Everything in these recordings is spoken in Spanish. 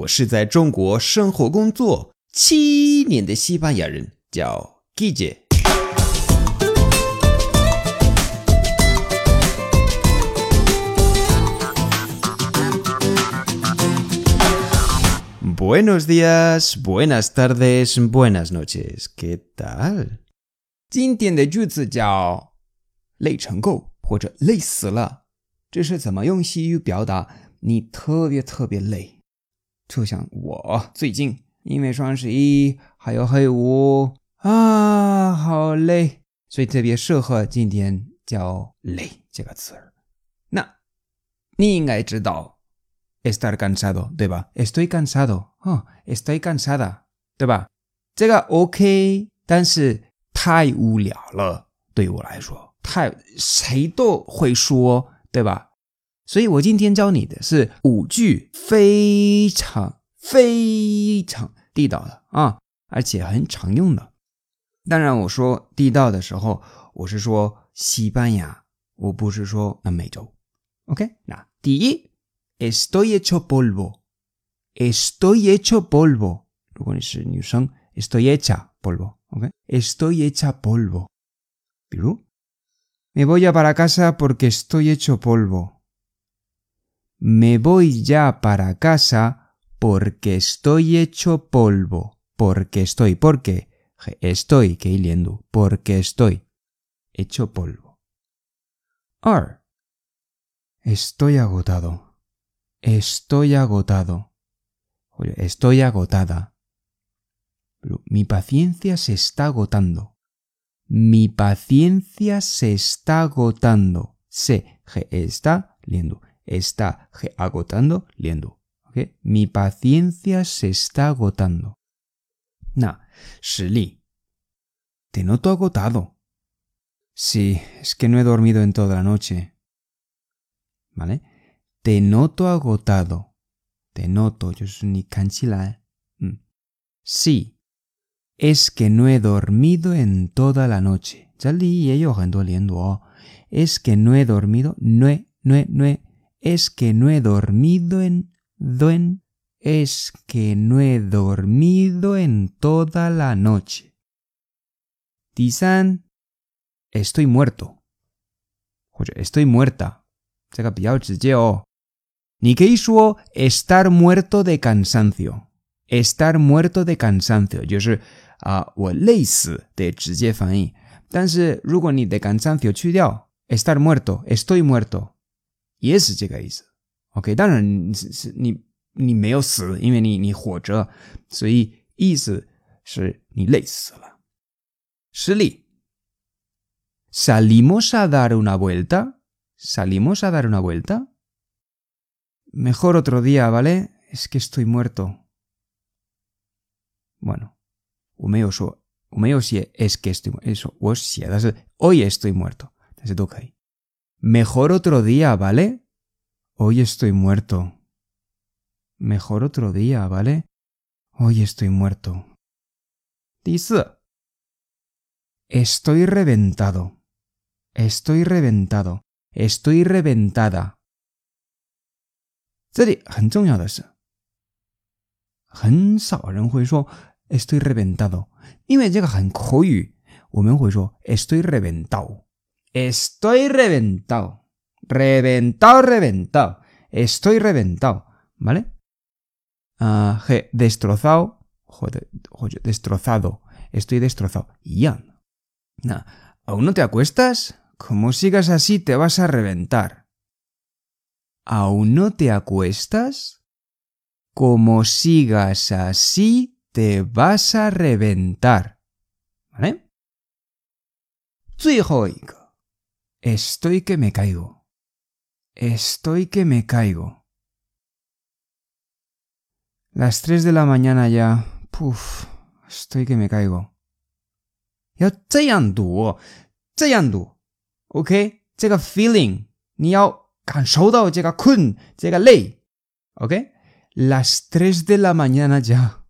我是在中国生活工作七年的西班牙人，叫 Guille。Buenos días, buenas tardes, buenas noches. ¿Qué tal? 今天的句子叫累成够或者累死了，这是怎么用西语表达你特别特别累？就像我最近因为双十一还有黑五啊，好累，所以特别适合今天叫累这个词儿。那你应该知道 estar cansado 对吧？Estoy cansado 啊，Estoy cansada 对吧？这个 OK，但是。太无聊了，对于我来说，太谁都会说，对吧？所以我今天教你的是五句非常非常地道的啊，而且很常用的。当然，我说地道的时候，我是说西班牙，我不是说南美洲。OK，那第一，estoy hecho polvo，estoy hecho polvo。如果你是女生，estoy hecha polvo。Estoy hecha polvo. ¿Pero? Me voy a para casa porque estoy hecho polvo. Me voy ya para casa porque estoy hecho polvo. Porque estoy, porque estoy, que liendo, porque estoy hecho polvo. R. Estoy agotado. Estoy agotado. estoy agotada. Mi paciencia se está agotando. Mi paciencia se está agotando. Se está liendo. Está agotando liendo. Mi paciencia se está agotando. Na, Shili. Te noto agotado. Sí, es que no he dormido en toda la noche. ¿Vale? Te noto agotado. Te noto, yo soy ni canchila. Mm. Sí, es que no he dormido en toda la noche. Es que no he dormido, no he, no he, no he. Es que no he dormido en, duen. Es que no he dormido en toda la noche. Tizan, estoy muerto. estoy muerta. Ni que estar muerto de cansancio. Estar muerto de cansancio. Yo soy 啊，我累死的直接翻译。但是如果你的 cansancio 去掉，estar muerto，estoy muerto， 也是这个意思。OK，当然是是你你没有死，因为你你活着，所以意思是你累死了。实例，salimos a dar una vuelta，salimos a dar una vuelta。Mejor otro día, ¿vale? Es que estoy muerto. Bueno. 我没有说，我没有写 es que estoy eso，我写的是 hoy estoy muerto，但是都可以。 Mejor otro día, ¿vale? Hoy estoy muerto. Mejor otro día, ¿vale? Hoy estoy muerto. 第四，estoy reventado. Estoy reventado. Estoy reventada. 这里很重要的是，很少人会说 estoy reventado. estoy reventado. Estoy reventado. Reventado, reventado. Estoy reventado. ¿Vale? Uh, destrozado. Joder, joder, destrozado. Estoy destrozado. Ya. Nah. ¿Aún no te acuestas? Como sigas así te vas a reventar. ¿Aún no te acuestas? Como sigas así te vas a reventar. ¿Vale? Estoy que me caigo. Estoy que me caigo. Las 3 de la mañana ya. Puf, estoy que me caigo. Ya ¿Ok? Feeling. Llega ley. ¿Ok? Las 3 de la mañana ya.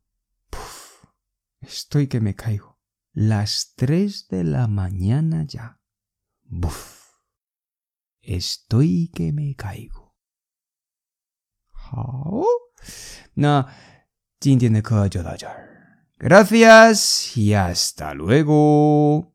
Estoy que me caigo. Las tres de la mañana ya. Buf. Estoy que me caigo. 那今天的课就到这儿，Gracias y hasta luego。